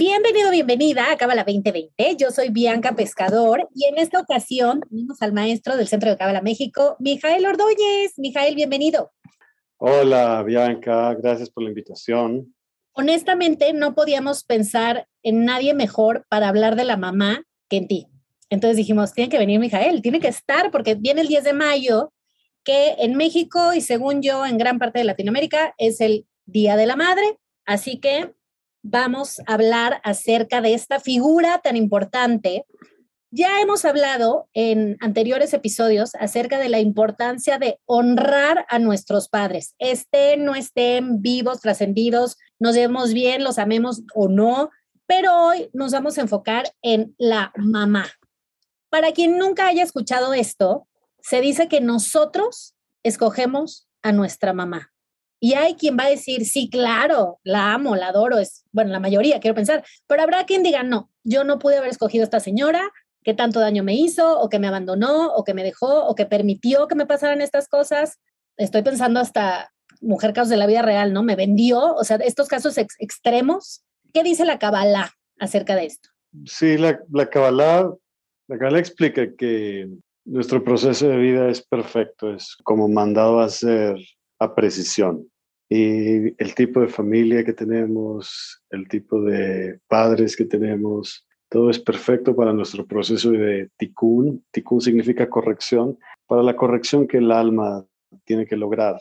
Bienvenido, bienvenida a Cábala 2020. Yo soy Bianca Pescador y en esta ocasión tenemos al maestro del Centro de Cábala México, Mijael Ordóñez. Mijael, bienvenido. Hola, Bianca, gracias por la invitación. Honestamente, no podíamos pensar en nadie mejor para hablar de la mamá que en ti. Entonces dijimos, tiene que venir Mijael, tiene que estar porque viene el 10 de mayo, que en México y según yo en gran parte de Latinoamérica es el Día de la Madre. Así que vamos a hablar acerca de esta figura tan importante. Ya hemos hablado en anteriores episodios acerca de la importancia de honrar a nuestros padres, estén, no estén vivos, trascendidos, nos llevemos bien, los amemos o no, pero hoy nos vamos a enfocar en la mamá. Para quien nunca haya escuchado esto, se dice que nosotros escogemos a nuestra mamá. Y hay quien va a decir, sí, claro, la amo, la adoro, es, bueno, la mayoría, quiero pensar, pero habrá quien diga, no, yo no pude haber escogido a esta señora, que tanto daño me hizo, o que me abandonó, o que me dejó, o que permitió que me pasaran estas cosas. Estoy pensando hasta mujer casos de la vida real, ¿no? Me vendió, o sea, estos casos extremos. ¿Qué dice la Kabbalah acerca de esto? Sí, la, la Kabbalah, la Kabbalah explica que nuestro proceso de vida es perfecto, es como mandado a ser a precisión. Y el tipo de familia que tenemos, el tipo de padres que tenemos, todo es perfecto para nuestro proceso de tikkun. Tikkun significa corrección, para la corrección que el alma tiene que lograr.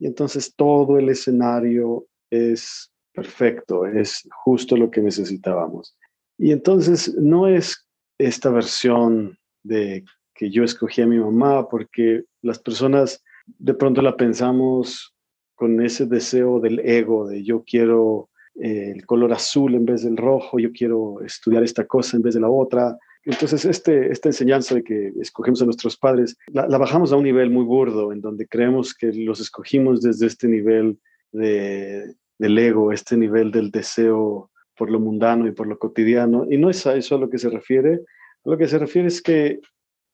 Y entonces todo el escenario es perfecto, es justo lo que necesitábamos. Y entonces no es esta versión de que yo escogí a mi mamá, porque las personas de pronto la pensamos con ese deseo del ego, de yo quiero eh, el color azul en vez del rojo, yo quiero estudiar esta cosa en vez de la otra. Entonces, este, esta enseñanza de que escogemos a nuestros padres, la, bajamos a un nivel muy burdo, en donde creemos que los escogimos desde este nivel de, del ego, este nivel del deseo por lo mundano y por lo cotidiano. Y no es a eso a lo que se refiere. A lo que se refiere es que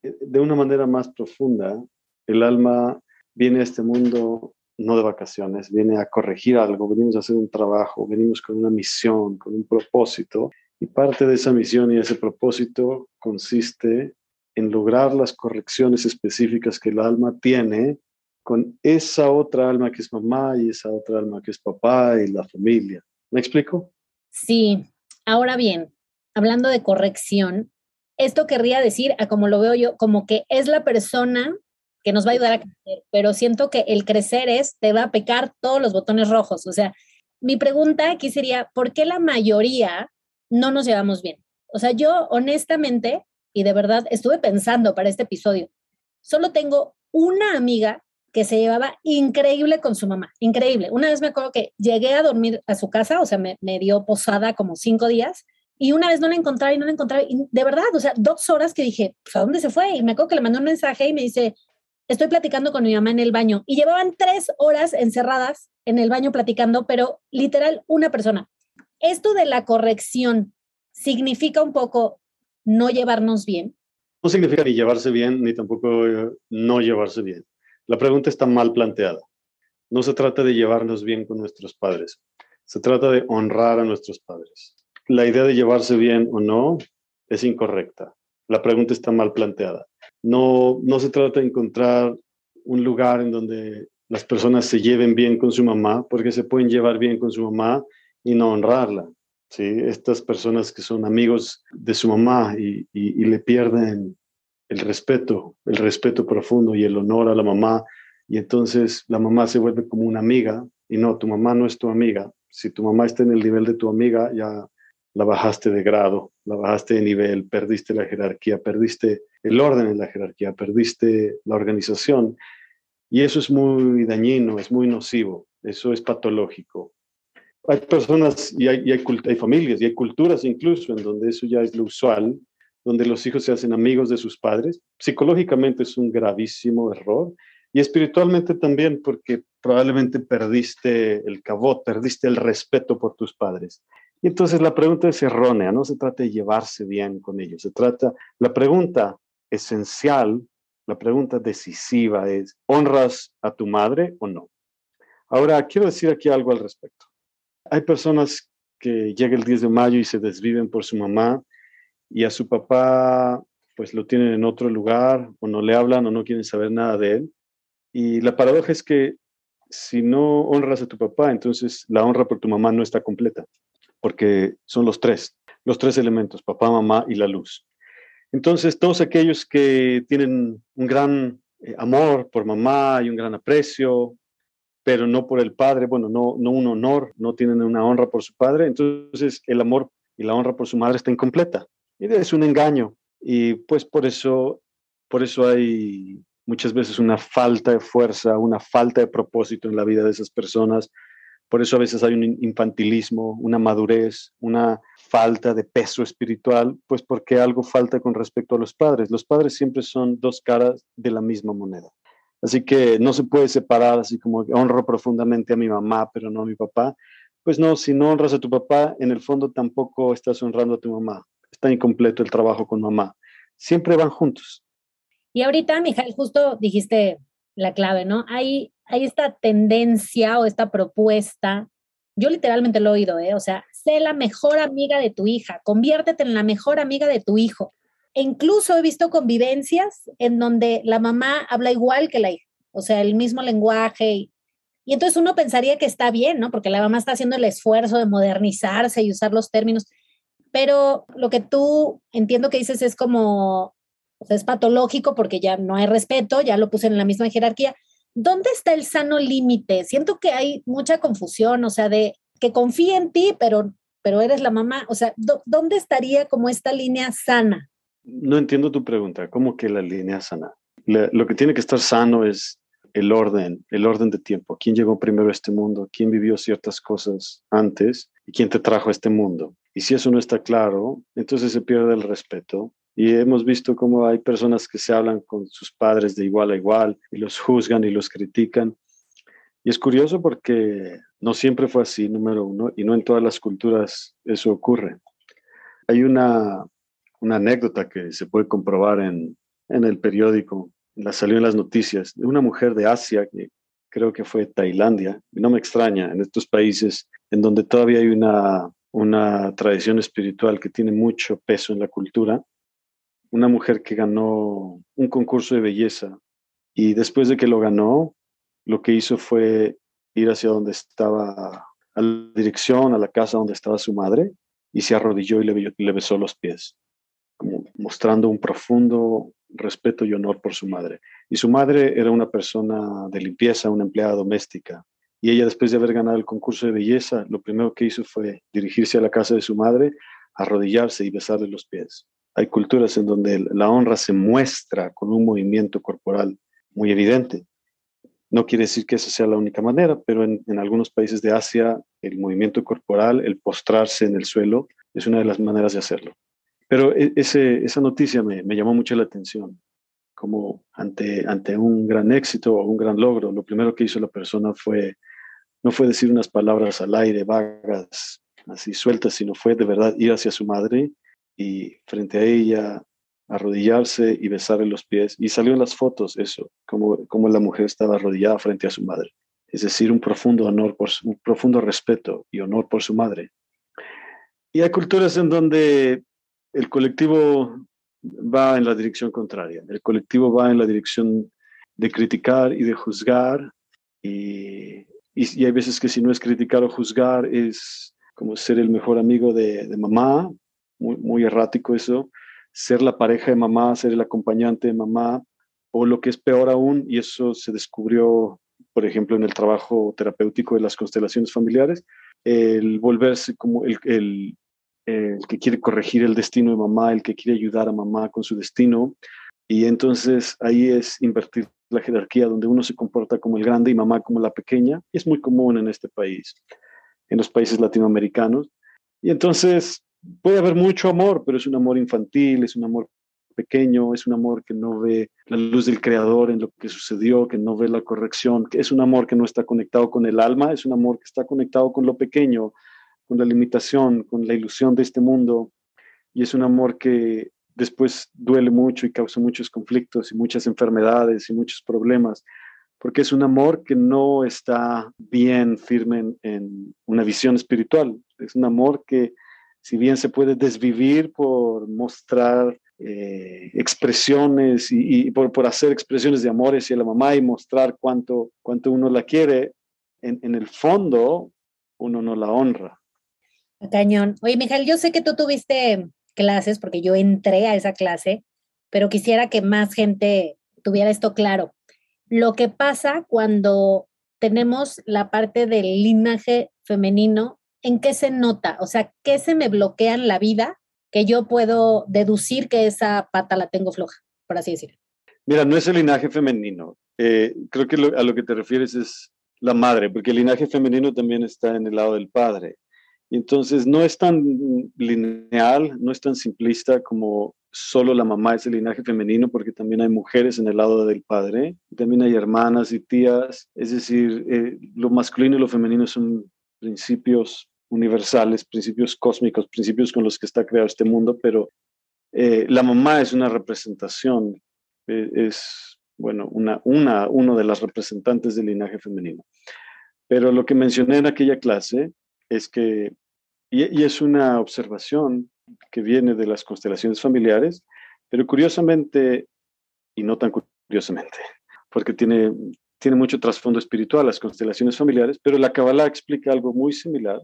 eh, de una manera más profunda, el alma viene a este mundo no de vacaciones, viene a corregir algo, venimos a hacer un trabajo, venimos con una misión, con un propósito, y parte de esa misión y ese propósito consiste en lograr las correcciones específicas que el alma tiene con esa otra alma que es mamá y esa otra alma que es papá y la familia. ¿Me explico? Sí. Ahora bien, hablando de corrección, esto querría decir, a como lo veo yo, como que es la persona que nos va a ayudar a crecer, pero siento que el crecer es, te va a pecar todos los botones rojos. O sea, mi pregunta aquí sería, ¿por qué la mayoría no nos llevamos bien? O sea, yo honestamente, y de verdad estuve pensando para este episodio, solo tengo una amiga que se llevaba increíble con su mamá, increíble. Una vez me acuerdo que llegué a dormir a su casa, o sea, me, me dio posada como cinco días, y una vez no la encontraba y no la encontraba, y de verdad, o sea, dos horas que dije, pues, ¿a dónde se fue? Y me acuerdo que le mandó un mensaje y me dice, estoy platicando con mi mamá en el baño y llevaban tres horas encerradas en el baño platicando, pero literal una persona. Esto de la corrección significa un poco no llevarnos bien. No significa ni llevarse bien ni tampoco eh, no llevarse bien. La pregunta está mal planteada. No se trata de llevarnos bien con nuestros padres, se trata de honrar a nuestros padres. La idea de llevarse bien o no es incorrecta. La pregunta está mal planteada. No, no se trata de encontrar un lugar en donde las personas se lleven bien con su mamá, porque se pueden llevar bien con su mamá y no honrarla. ¿sí? Estas personas que son amigos de su mamá y, y, le pierden el respeto, el respeto profundo y el honor a la mamá, y entonces la mamá se vuelve como una amiga, y no, tu mamá no es tu amiga. Si tu mamá está en el nivel de tu amiga, ya la bajaste de grado, la bajaste de nivel, perdiste la jerarquía, perdiste el orden en la jerarquía, perdiste la organización. Y eso es muy dañino, es muy nocivo, eso es patológico. Hay personas y hay, hay, hay familias y hay culturas incluso en donde eso ya es lo usual, donde los hijos se hacen amigos de sus padres. Psicológicamente es un gravísimo error y espiritualmente también porque probablemente perdiste el cabot, perdiste el respeto por tus padres. Y entonces la pregunta es errónea, no se trata de llevarse bien con ellos, se trata, la pregunta esencial, la pregunta decisiva es, ¿honras a tu madre o no? Ahora, quiero decir aquí algo al respecto. Hay personas que llega el 10 de mayo y se desviven por su mamá y a su papá pues lo tienen en otro lugar o no le hablan o no quieren saber nada de él. Y la paradoja es que si no honras a tu papá, entonces la honra por tu mamá no está completa, porque son los tres, los tres elementos, papá, mamá y la luz. Entonces, todos aquellos que tienen un gran eh, amor por mamá y un gran aprecio, pero no por el padre, bueno, no, no un honor, no tienen una honra por su padre, entonces el amor y la honra por su madre está incompleta. Y es un engaño. Y pues por eso, por eso hay muchas veces una falta de fuerza, una falta de propósito en la vida de esas personas. Por eso a veces hay un infantilismo, una madurez, una falta de peso espiritual, pues porque algo falta con respecto a los padres. Los padres siempre son dos caras de la misma moneda. Así que no se puede separar así como honro profundamente a mi mamá, pero no a mi papá. Pues no, si no honras a tu papá, en el fondo tampoco estás honrando a tu mamá. Está incompleto el trabajo con mamá. Siempre van juntos. Y ahorita, Mijael, justo dijiste la clave, ¿no? Hay, hay esta tendencia o esta propuesta, yo literalmente lo he oído, ¿eh? O sea, sé la mejor amiga de tu hija, conviértete en la mejor amiga de tu hijo. E incluso he visto convivencias en donde la mamá habla igual que la hija, o sea, el mismo lenguaje. Y, y entonces uno pensaría que está bien, ¿no? Porque la mamá está haciendo el esfuerzo de modernizarse y usar los términos. Pero lo que tú entiendo que dices es como es patológico porque ya no hay respeto, ya lo puse en la misma jerarquía. ¿Dónde está el sano límite? Siento que hay mucha confusión, o sea, de que confíe en ti, pero, pero eres la mamá. O sea, ¿dónde estaría como esta línea sana? No entiendo tu pregunta. ¿Cómo que la línea sana? lo que tiene que estar sano es el orden, el orden de tiempo. ¿Quién llegó primero a este mundo? ¿Quién vivió ciertas cosas antes? ¿Y quién te trajo a este mundo? Y si eso no está claro, entonces se pierde el respeto y hemos visto cómo hay personas que se hablan con sus padres de igual a igual y los juzgan y los critican. Y es curioso porque no siempre fue así, número uno, y no en todas las culturas eso ocurre. Hay una, una anécdota que se puede comprobar en, en el periódico, la salió en las noticias, de una mujer de Asia, que creo que fue Tailandia, y no me extraña, en estos países en donde todavía hay una, una tradición espiritual que tiene mucho peso en la cultura, una mujer que ganó un concurso de belleza y después de que lo ganó, lo que hizo fue ir hacia donde estaba, a la dirección, a la casa donde estaba su madre, y se arrodilló y le, besó los pies, mostrando un profundo respeto y honor por su madre. Y su madre era una persona de limpieza, una empleada doméstica. Y ella, después de haber ganado el concurso de belleza, lo primero que hizo fue dirigirse a la casa de su madre, arrodillarse y besarle los pies. Hay culturas en donde la honra se muestra con un movimiento corporal muy evidente. No quiere decir que esa sea la única manera, pero en, algunos países de Asia el movimiento corporal, el postrarse en el suelo, es una de las maneras de hacerlo. Pero e, esa noticia me, me, llamó mucho la atención, como ante, ante un gran éxito o un gran logro, lo primero que hizo la persona fue, no fue decir unas palabras al aire, vagas, así sueltas, sino fue de verdad ir hacia su madre y frente a ella arrodillarse y besarle los pies. Y salió en las fotos eso, como, como la mujer estaba arrodillada frente a su madre. Es decir, un profundo honor, por un profundo respeto y honor por su madre. Y hay culturas en donde el colectivo va en la dirección contraria. El colectivo va en la dirección de criticar y de juzgar. Y, y, hay veces que si no es criticar o juzgar, es como ser el mejor amigo de, de mamá muy, errático eso, ser la pareja de mamá, ser el acompañante de mamá, o lo que es peor aún, y eso se descubrió, por ejemplo, en el trabajo terapéutico de las constelaciones familiares, el volverse como el, el, que quiere corregir el destino de mamá, el que quiere ayudar a mamá con su destino, y entonces ahí es invertir la jerarquía donde uno se comporta como el grande y mamá como la pequeña, y es muy común en este país, en los países latinoamericanos. Y entonces puede haber mucho amor, pero es un amor infantil, es un amor pequeño, es un amor que no ve la luz del creador en lo que sucedió, que no ve la corrección, es un amor que no está conectado con el alma, es un amor que está conectado con lo pequeño, con la limitación, con la ilusión de este mundo, y es un amor que después duele mucho y causa muchos conflictos y muchas enfermedades y muchos problemas, porque es un amor que no está bien firme en, una visión espiritual, es un amor que si bien se puede desvivir por mostrar eh, expresiones y, por, por, hacer expresiones de amor hacia la mamá y mostrar cuánto, cuánto uno la quiere, en, en el fondo uno no la honra. Cañón. Oye, Miguel, yo sé que tú tuviste clases porque yo entré a esa clase, pero quisiera que más gente tuviera esto claro. Lo que pasa cuando tenemos la parte del linaje femenino, ¿en qué se nota? O sea, ¿qué se me bloquea en la vida que yo puedo deducir que esa pata la tengo floja, por así decirlo? Mira, no es el linaje femenino. Eh, creo que a lo que te refieres es la madre, porque el linaje femenino también está en el lado del padre. Entonces, no es tan lineal, no es tan simplista como solo la mamá es el linaje femenino, porque también hay mujeres en el lado del padre, también hay hermanas y tías, es decir, eh, lo masculino y lo femenino son principios universales, principios cósmicos, principios con los que está creado este mundo, pero eh, la mamá es una representación, eh, es, bueno, una, una, uno de las representantes del linaje femenino. Pero lo que mencioné en aquella clase es que, y, es una observación que viene de las constelaciones familiares, pero curiosamente, y no tan curiosamente, porque tiene, tiene mucho trasfondo espiritual las constelaciones familiares, pero la Kabbalah explica algo muy similar,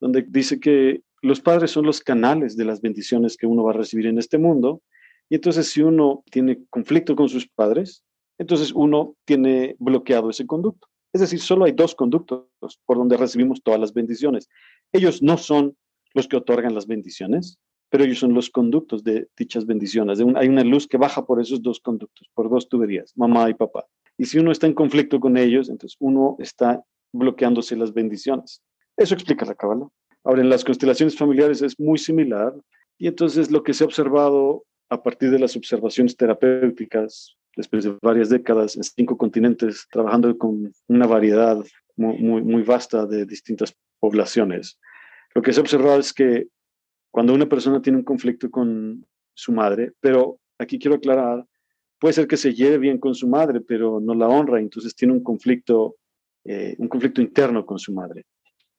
donde dice que los padres son los canales de las bendiciones que uno va a recibir en este mundo, y entonces si uno tiene conflicto con sus padres, entonces uno tiene bloqueado ese conducto. Es decir, solo hay dos conductos por donde recibimos todas las bendiciones. Ellos no son los que otorgan las bendiciones, pero ellos son los conductos de dichas bendiciones. Hay una luz que baja por esos dos conductos, por dos tuberías, mamá y papá. Y si uno está en conflicto con ellos, entonces uno está bloqueándose las bendiciones. Eso explica la cábala. Ahora, en las constelaciones familiares es muy similar. Y entonces lo que se ha observado a partir de las observaciones terapéuticas después de varias décadas en cinco continentes, trabajando con una variedad muy, vasta de distintas poblaciones. Lo que se ha observado es que cuando una persona tiene un conflicto con su madre, pero aquí quiero aclarar, puede ser que se lleve bien con su madre, pero no la honra, entonces tiene un conflicto, eh, un conflicto interno con su madre.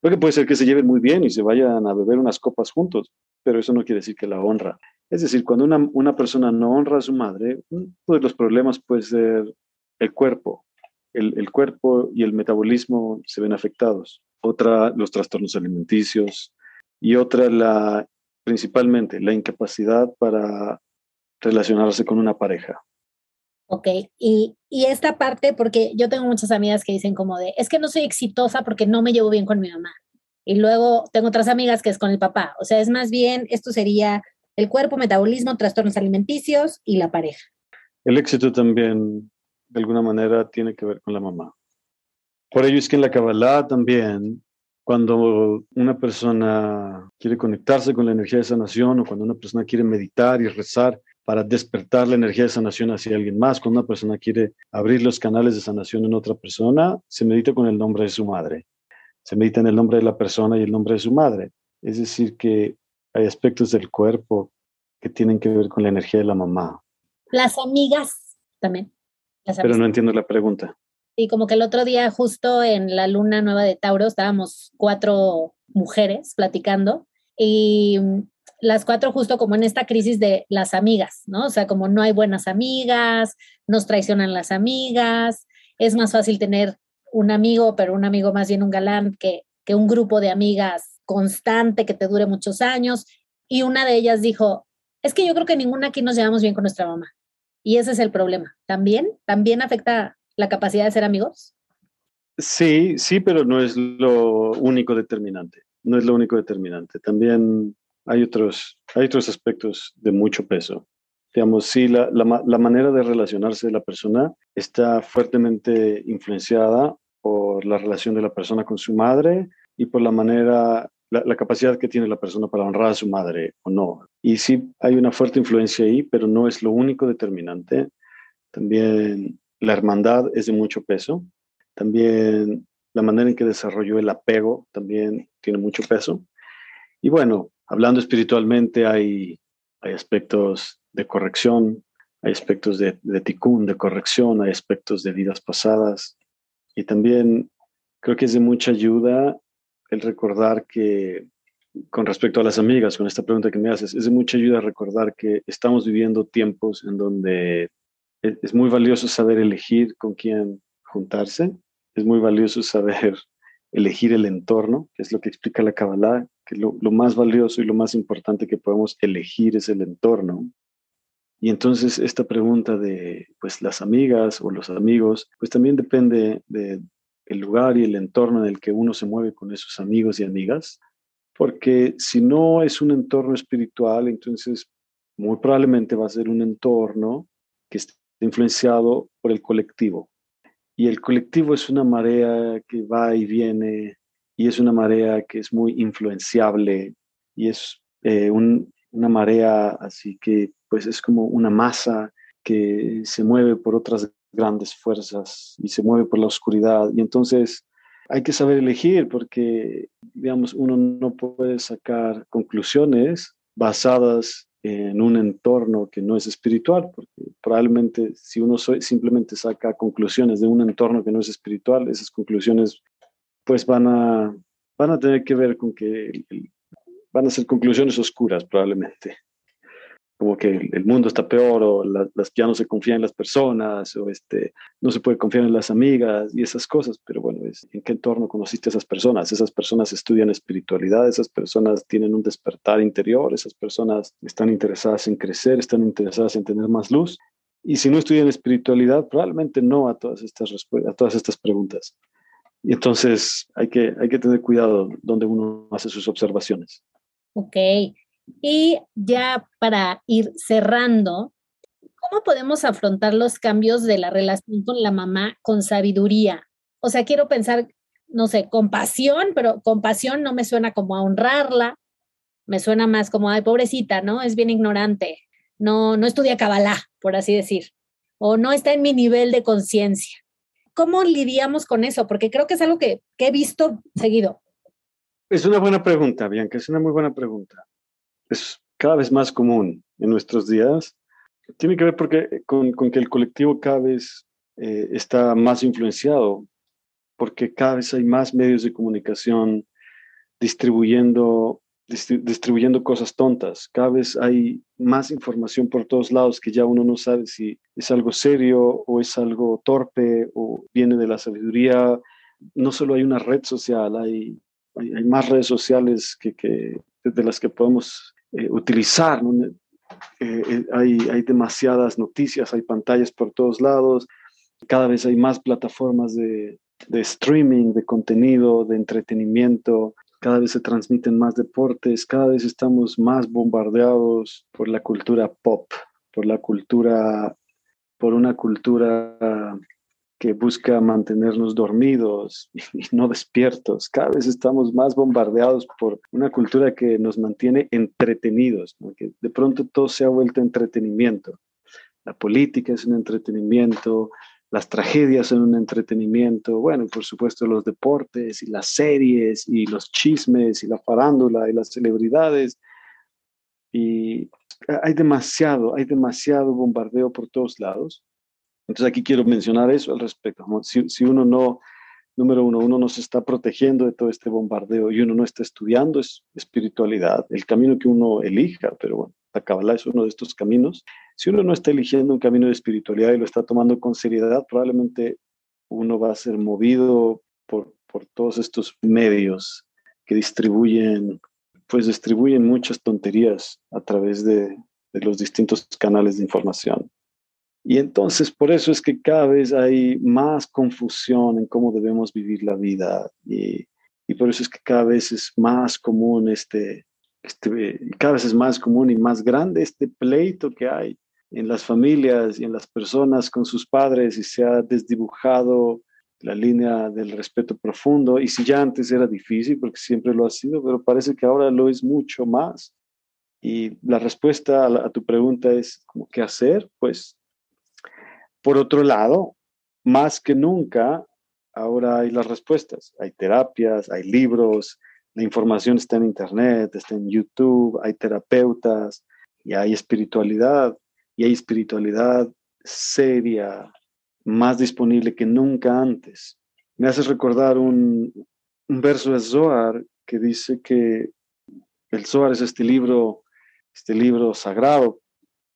Porque puede ser que se lleven muy bien y se vayan a beber unas copas juntos, pero eso no quiere decir que la honra. Es decir, cuando una, una persona no honra a su madre, uno de los problemas puede ser el cuerpo. El, el, cuerpo y el metabolismo se ven afectados. Otra, los trastornos alimenticios. Y otra, la, principalmente, la incapacidad para relacionarse con una pareja. Ok, y, y, esta parte, porque yo tengo muchas amigas que dicen como de, es que no soy exitosa porque no me llevo bien con mi mamá. Y luego tengo otras amigas que es con el papá. O sea, es más bien, esto sería el cuerpo, metabolismo, trastornos alimenticios y la pareja. El éxito también, de alguna manera, tiene que ver con la mamá. Por ello es que en la Kabbalah también, cuando una persona quiere conectarse con la energía de sanación o cuando una persona quiere meditar y rezar para despertar la energía de sanación hacia alguien más, cuando una persona quiere abrir los canales de sanación en otra persona, se medita con el nombre de su madre. Se medita en el nombre de la persona y el nombre de su madre. Es decir, que hay aspectos del cuerpo que tienen que ver con la energía de la mamá. Las amigas también. Pero no entiendo la pregunta. Y como que el otro día, justo en la luna nueva de Tauro, estábamos cuatro mujeres platicando y las cuatro justo como en esta crisis de las amigas, ¿no? O sea, como no hay buenas amigas, nos traicionan las amigas, es más fácil tener un amigo, pero un amigo más bien un galán que, que un grupo de amigas constante, que te dure muchos años. Y una de ellas dijo, es que yo creo que ninguna aquí nos llevamos bien con nuestra mamá. Y ese es el problema. ¿También? ¿También afecta la capacidad de ser amigos? Sí, sí, pero no es lo único determinante. No es lo único determinante. También hay otros, hay otros aspectos de mucho peso. Digamos, sí, la, la, la manera de relacionarse de la persona está fuertemente influenciada por la relación de la persona con su madre y por la manera la, capacidad que tiene la persona para honrar a su madre o no. Y sí hay una fuerte influencia ahí, pero no es lo único determinante. También la hermandad es de mucho peso. También la manera en que desarrolló el apego también tiene mucho peso. Y bueno, hablando espiritualmente, hay, hay aspectos de corrección, hay aspectos de, de de corrección, hay aspectos de vidas pasadas. Y también creo que es de mucha ayuda el recordar que, con respecto a las amigas, con esta pregunta que me haces, es de mucha ayuda recordar que estamos viviendo tiempos en donde es muy valioso saber elegir con quién juntarse, es muy valioso saber elegir el entorno, que es lo que explica la Kabbalah, que lo, más valioso y lo más importante que podemos elegir es el entorno. Y entonces esta pregunta de pues las amigas o los amigos, pues también depende de, el lugar y el entorno en el que uno se mueve con esos amigos y amigas, porque si no es un entorno espiritual, entonces muy probablemente va a ser un entorno que esté influenciado por el colectivo. Y el colectivo es una marea que va y viene y es una marea que es muy influenciable y es eh, una marea así que pues es como una masa que se mueve por otras grandes fuerzas y se mueve por la oscuridad. Y entonces hay que saber elegir porque, digamos, uno no puede sacar conclusiones basadas en un entorno que no es espiritual, porque probablemente si uno simplemente saca conclusiones de un entorno que no es espiritual, esas conclusiones pues van a, van a tener que ver con que van a ser conclusiones oscuras probablemente como que el mundo está peor o las, ya no se confía en las personas o este, no se puede confiar en las amigas y esas cosas, pero bueno, es, ¿en qué entorno conociste a esas personas? Esas personas estudian espiritualidad, esas personas tienen un despertar interior, esas personas están interesadas en crecer, están interesadas en tener más luz. Y si no estudian espiritualidad, probablemente no a todas estas, a todas estas preguntas. Y entonces hay que, hay que tener cuidado donde uno hace sus observaciones. Ok, y ya para ir cerrando, ¿cómo podemos afrontar los cambios de la relación con la mamá con sabiduría? O sea, quiero pensar, no sé, compasión, pero compasión no me suena como a honrarla, me suena más como, ay, pobrecita, ¿no? Es bien ignorante, no, no estudia Kabbalah, por así decir, o no está en mi nivel de conciencia. ¿Cómo lidiamos con eso? Porque creo que es algo que, he visto seguido. Es una buena pregunta, Bianca, es una muy buena pregunta es cada vez más común en nuestros días. Tiene que ver porque, con, que el colectivo cada vez eh, está más influenciado, porque cada vez hay más medios de comunicación distribuyendo, distribuyendo cosas tontas. Cada vez hay más información por todos lados que ya uno no sabe si es algo serio o es algo torpe o viene de la sabiduría. No solo hay una red social, hay, hay, más redes sociales que, que, de las que podemos eh, utilizar. Eh, eh, hay, hay demasiadas noticias, hay pantallas por todos lados, cada vez hay más plataformas de, de streaming, de contenido, de entretenimiento, cada vez se transmiten más deportes, cada vez estamos más bombardeados por la cultura pop, por la cultura, por una cultura que busca mantenernos dormidos y no despiertos. Cada vez estamos más bombardeados por una cultura que nos mantiene entretenidos, que de pronto todo se ha vuelto entretenimiento. La política es un entretenimiento, las tragedias son un entretenimiento, bueno, por supuesto los deportes y las series y los chismes y la farándula y las celebridades. Y hay demasiado, hay demasiado bombardeo por todos lados entonces aquí quiero mencionar eso al respecto. Si, uno no, número uno, uno no se está protegiendo de todo este bombardeo y uno no está estudiando es espiritualidad, el camino que uno elija, pero bueno, la Kabbalah es uno de estos caminos. Si uno no está eligiendo un camino de espiritualidad y lo está tomando con seriedad, probablemente uno va a ser movido por, por todos estos medios que distribuyen, pues distribuyen muchas tonterías a través de, de los distintos canales de información. Y entonces por eso es que cada vez hay más confusión en cómo debemos vivir la vida y, y por eso es que cada vez es más común este, este, cada vez es más común y más grande este pleito que hay en las familias y en las personas con sus padres y se ha desdibujado la línea del respeto profundo. Y si ya antes era difícil, porque siempre lo ha sido, pero parece que ahora lo es mucho más. Y la respuesta a, tu pregunta es, ¿qué hacer? Pues, por otro lado, más que nunca, ahora hay las respuestas. Hay terapias, hay libros, la información está en Internet, está en YouTube, hay terapeutas y hay espiritualidad. Y hay espiritualidad seria, más disponible que nunca antes. Me hace recordar un, un verso de Zohar que dice que el Zohar es este libro, este libro sagrado,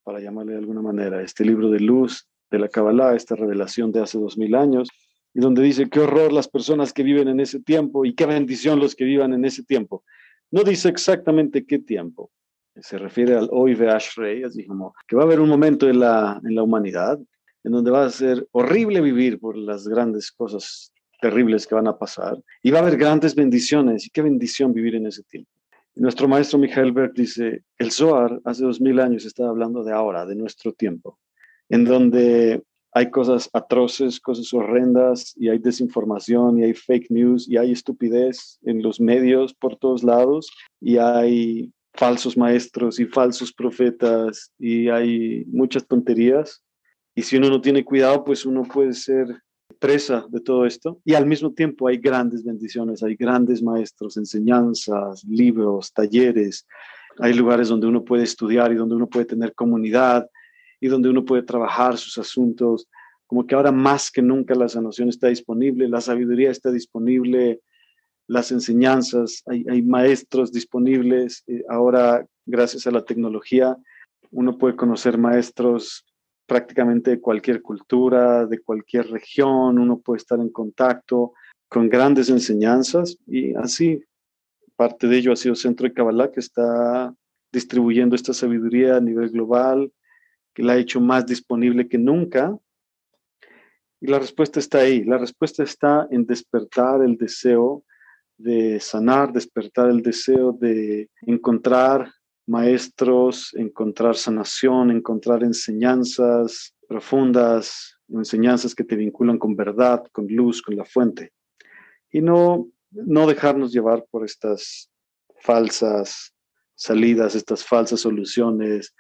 para llamarle de alguna manera, este libro de luz de la Kabbalah, esta revelación de hace dos mil años, y donde dice qué horror las personas que viven en ese tiempo y qué bendición los que vivan en ese tiempo. No dice exactamente qué tiempo, se refiere al hoy de Ashrei, así como que va a haber un momento en la, en la humanidad en donde va a ser horrible vivir por las grandes cosas terribles que van a pasar y va a haber grandes bendiciones y qué bendición vivir en ese tiempo. nuestro maestro Michael Berg dice, el Zohar hace dos mil años estaba hablando de ahora, de nuestro tiempo, en donde hay cosas atroces, cosas horrendas y hay desinformación y hay fake news y hay estupidez en los medios por todos lados y hay falsos maestros y falsos profetas y hay muchas tonterías y si uno no tiene cuidado, pues uno puede ser presa de todo esto. Y al mismo tiempo hay grandes bendiciones, hay grandes maestros, enseñanzas, libros, talleres. Hay lugares donde uno puede estudiar y donde uno puede tener comunidad y donde uno puede trabajar sus asuntos. Como que ahora más que nunca la sanación está disponible, la sabiduría está disponible, las enseñanzas, hay, hay maestros disponibles. Eh, ahora, gracias a la tecnología, uno puede conocer maestros prácticamente de cualquier cultura, de cualquier región, uno puede estar en contacto con grandes enseñanzas y así parte de ello ha sido Centro de Kabbalah que está distribuyendo esta sabiduría a nivel global, que la ha hecho más disponible que nunca. Y la respuesta está ahí, la respuesta está en despertar el deseo de sanar, despertar el deseo de encontrar maestros, encontrar sanación, encontrar enseñanzas profundas, enseñanzas que te vinculan con verdad, con luz, con la fuente. Y no, no dejarnos llevar por estas falsas salidas, estas falsas soluciones,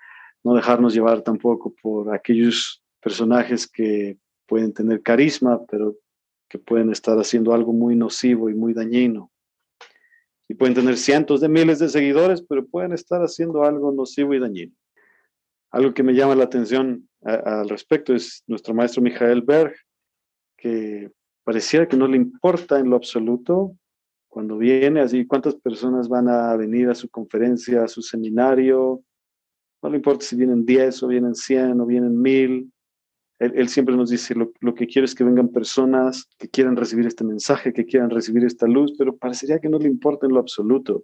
no dejarnos llevar tampoco por aquellos personajes que pueden tener carisma, pero que pueden estar haciendo algo muy nocivo y muy dañino y pueden tener cientos de miles de seguidores, pero pueden estar haciendo algo nocivo y dañino. Algo que me llama la atención al respecto es nuestro maestro Michael Berg, que pareciera que no le importa en lo absoluto cuando viene, así cuántas personas van a venir a su conferencia, a su seminario, no le importa si vienen 10 o vienen 100 o vienen 1000, él, siempre nos dice, lo, que quiero es que vengan personas que quieran recibir este mensaje, que quieran recibir esta luz, pero parecería que no le importa en lo absoluto.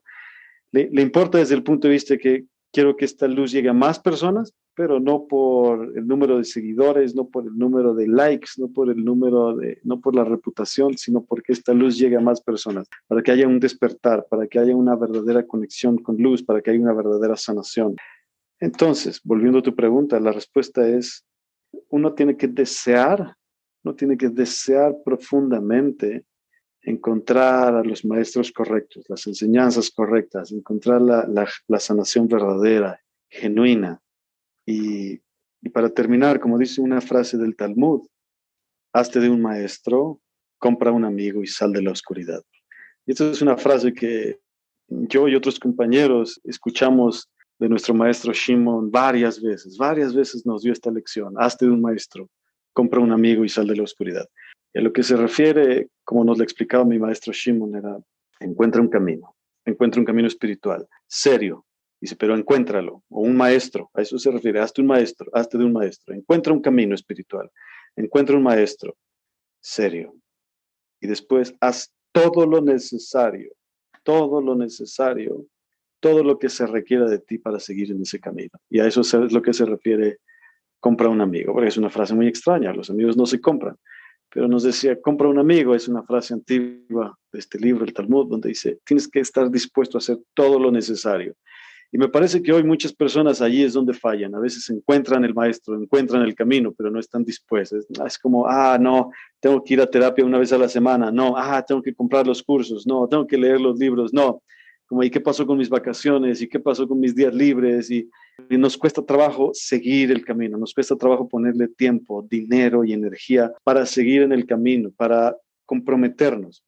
Le, importa desde el punto de vista que quiero que esta luz llegue a más personas, pero no por el número de seguidores, no por el número de likes, no por el número de, no por la reputación, sino porque esta luz llegue a más personas, para que haya un despertar, para que haya una verdadera conexión con luz, para que haya una verdadera sanación. Entonces, volviendo a tu pregunta, la respuesta es uno tiene que desear, uno tiene que desear profundamente encontrar a los maestros correctos, las enseñanzas correctas, encontrar la, sanación verdadera, genuina. Y, y, para terminar, como dice una frase del Talmud, hazte de un maestro, compra un amigo y sal de la oscuridad. Y esta es una frase que yo y otros compañeros escuchamos de nuestro maestro Shimon varias veces, varias veces nos dio esta lección, hazte de un maestro, compra un amigo y sal de la oscuridad. Y a lo que se refiere, como nos lo explicaba mi maestro Shimon, era encuentra un camino, encuentra un camino espiritual, serio, dice, pero encuéntralo, o un maestro, a eso se refiere, hazte un maestro, hazte de un maestro, encuentra un camino espiritual, encuentra un maestro, serio, y después haz todo lo necesario, todo lo necesario todo lo que se requiera de ti para seguir en ese camino. Y a eso es lo que se refiere compra un amigo, porque es una frase muy extraña, los amigos no se compran. Pero nos decía, compra un amigo, es una frase antigua de este libro, el Talmud, donde dice, tienes que estar dispuesto a hacer todo lo necesario. Y me parece que hoy muchas personas allí es donde fallan. A veces encuentran el maestro, encuentran el camino, pero no están dispuestos. Es como, ah, no, tengo que ir a terapia una vez a la semana. No, ah, tengo que comprar los cursos. No, tengo que leer los libros. No, como, ¿y qué pasó con mis vacaciones? ¿Y qué pasó con mis días libres? Y, y nos cuesta trabajo seguir el camino, nos cuesta trabajo ponerle tiempo, dinero y energía para seguir en el camino, para comprometernos.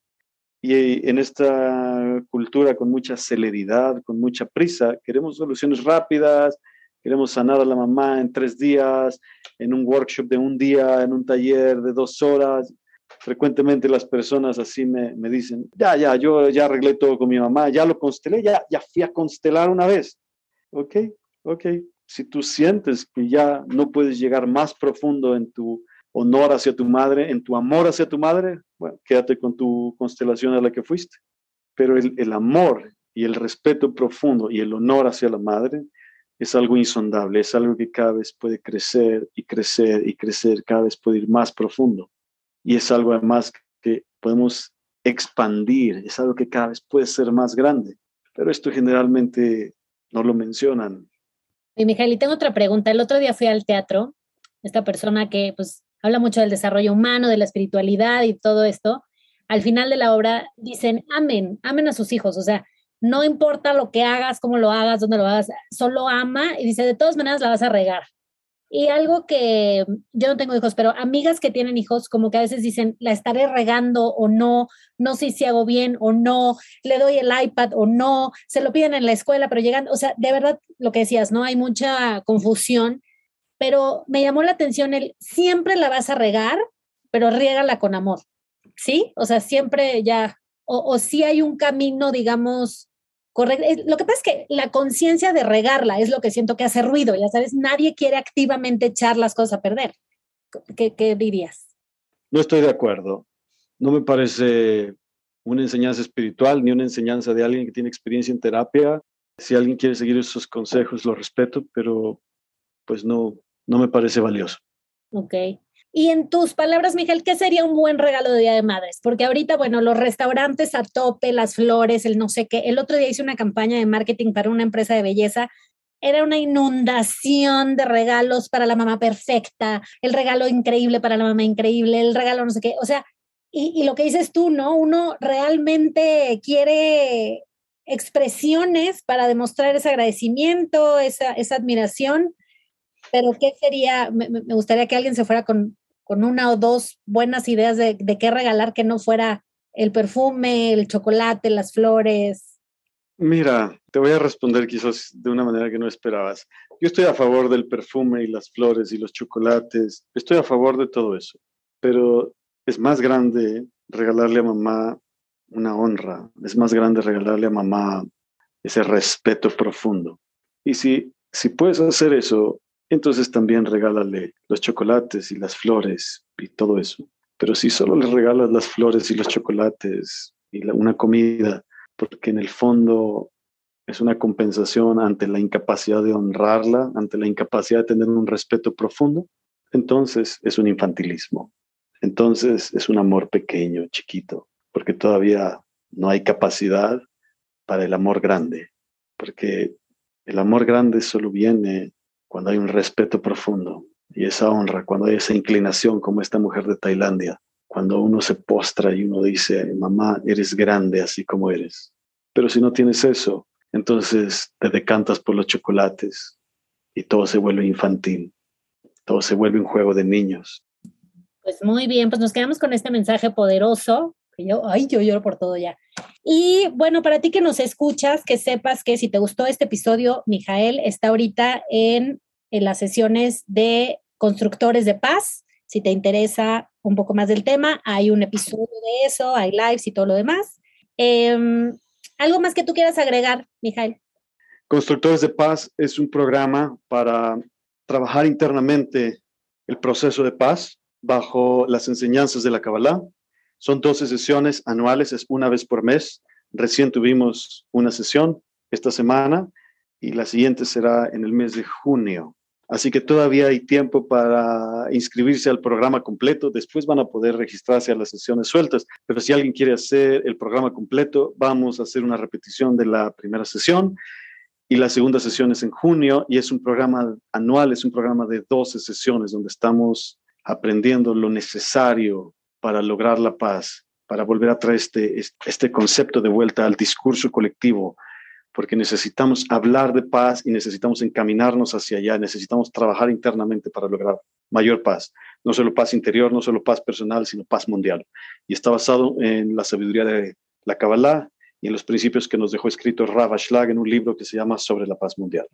Y en esta cultura con mucha celeridad, con mucha prisa, queremos soluciones rápidas, queremos sanar a la mamá en tres días, en un workshop de un día, en un taller de dos horas. Frecuentemente las personas así me, me dicen, ya, ya, yo ya arreglé todo con mi mamá, ya lo constelé, ya, ya fui a constelar una vez. Ok, ok. Si tú sientes que ya no puedes llegar más profundo en tu honor hacia tu madre, en tu amor hacia tu madre, bueno, quédate con tu constelación a la que fuiste. Pero el, el amor y el respeto profundo y el honor hacia la madre es algo insondable, es algo que cada vez puede crecer y crecer y crecer, cada vez puede ir más profundo. Y es algo además que podemos expandir, es algo que cada vez puede ser más grande. Pero esto generalmente no lo mencionan. Y Mijael, y tengo otra pregunta. El otro día fui al teatro, esta persona que pues habla mucho del desarrollo humano, de la espiritualidad y todo esto, al final de la obra dicen, amen, amen a sus hijos, o sea, no importa lo que hagas, cómo lo hagas, dónde lo hagas, solo ama y dice, de todas maneras la vas a regar. Y algo que yo no tengo hijos, pero amigas que tienen hijos, como que a veces dicen, la estaré regando o no, no sé si hago bien o no, le doy el iPad o no, se lo piden en la escuela, pero llegan, o sea, de verdad lo que decías, ¿no? Hay mucha confusión pero me llamó la atención el siempre la vas a regar, pero riégala con amor, ¿sí? O sea, siempre ya, o, si hay un camino, digamos, correcto. Lo que pasa es que la conciencia de regarla es lo que siento que hace ruido, ya sabes, nadie quiere activamente echar las cosas a perder. ¿Qué, qué dirías? No estoy de acuerdo. No me parece una enseñanza espiritual ni una enseñanza de alguien que tiene experiencia en terapia. Si alguien quiere seguir esos consejos, lo respeto, pero pues no, no me parece valioso. Ok. Y en tus palabras, Miguel, ¿qué sería un buen regalo de Día de Madres? Porque ahorita, bueno, los restaurantes a tope, las flores, el no sé qué. El otro día hice una campaña de marketing para una empresa de belleza. Era una inundación de regalos para la mamá perfecta, el regalo increíble para la mamá increíble, el regalo no sé qué. O sea, y, y lo que dices tú, ¿no? Uno realmente quiere expresiones para demostrar ese agradecimiento, esa, esa admiración pero ¿qué sería? Me, gustaría que alguien se fuera con, con, una o dos buenas ideas de, de qué regalar que no fuera el perfume, el chocolate, las flores. Mira, te voy a responder quizás de una manera que no esperabas. Yo estoy a favor del perfume y las flores y los chocolates. Estoy a favor de todo eso. Pero es más grande regalarle a mamá una honra. Es más grande regalarle a mamá ese respeto profundo. Y si, si puedes hacer eso, entonces también regálale los chocolates y las flores y todo eso. Pero si solo le regalas las flores y los chocolates y una comida, porque en el fondo es una compensación ante la incapacidad de honrarla, ante la incapacidad de tener un respeto profundo, entonces es un infantilismo. Entonces es un amor pequeño, chiquito, porque todavía no hay capacidad para el amor grande, porque el amor grande solo viene cuando hay un respeto profundo y esa honra, cuando hay esa inclinación como esta mujer de Tailandia, cuando uno se postra y uno dice, mamá, eres grande así como eres. Pero si no tienes eso, entonces te decantas por los chocolates y todo se vuelve infantil, todo se vuelve un juego de niños. Pues muy bien, pues nos quedamos con este mensaje poderoso, yo, ay, yo lloro por todo ya. Y bueno, para ti que nos escuchas, que sepas que si te gustó este episodio, Mijael está ahorita en, en las sesiones de constructores de paz. Si te interesa un poco más del tema, hay un episodio de eso, hay lives y todo lo demás. Em, ¿Algo más que tú quieras agregar, Mijael? Constructores de Paz es un programa para trabajar internamente el proceso de paz bajo las enseñanzas de la Kabbalah son 12 sesiones anuales, es una vez por mes. Recién tuvimos una sesión esta semana y la siguiente será en el mes de junio. Así que todavía hay tiempo para inscribirse al programa completo. Después van a poder registrarse a las sesiones sueltas. Pero si alguien quiere hacer el programa completo, vamos a hacer una repetición de la primera sesión y la segunda sesión es en junio y es un programa anual, es un programa de 12 sesiones donde estamos aprendiendo lo necesario para lograr la paz, para volver a traer este, este concepto de vuelta al discurso colectivo, porque necesitamos hablar de paz y necesitamos encaminarnos hacia allá, necesitamos trabajar internamente para lograr mayor paz, no solo paz interior, no solo paz personal, sino paz mundial. Y está basado en la sabiduría de la Kabbalah y en los principios que nos dejó escrito Rav Ashlag en un libro que se llama Sobre la paz mundial.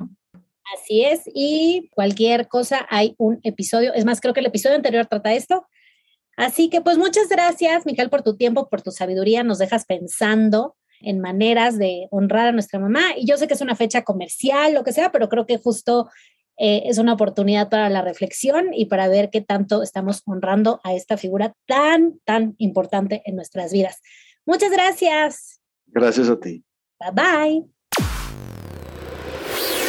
Así es, y cualquier cosa hay un episodio, es más, creo que el episodio anterior trata esto. Así que pues muchas gracias, Miguel, por tu tiempo, por tu sabiduría, nos dejas pensando en maneras de honrar a nuestra mamá. Y yo sé que es una fecha comercial, lo que sea, pero creo que justo eh, es una oportunidad para la reflexión y para ver qué tanto estamos honrando a esta figura tan, tan importante en nuestras vidas. Muchas gracias. Gracias a ti. Bye bye.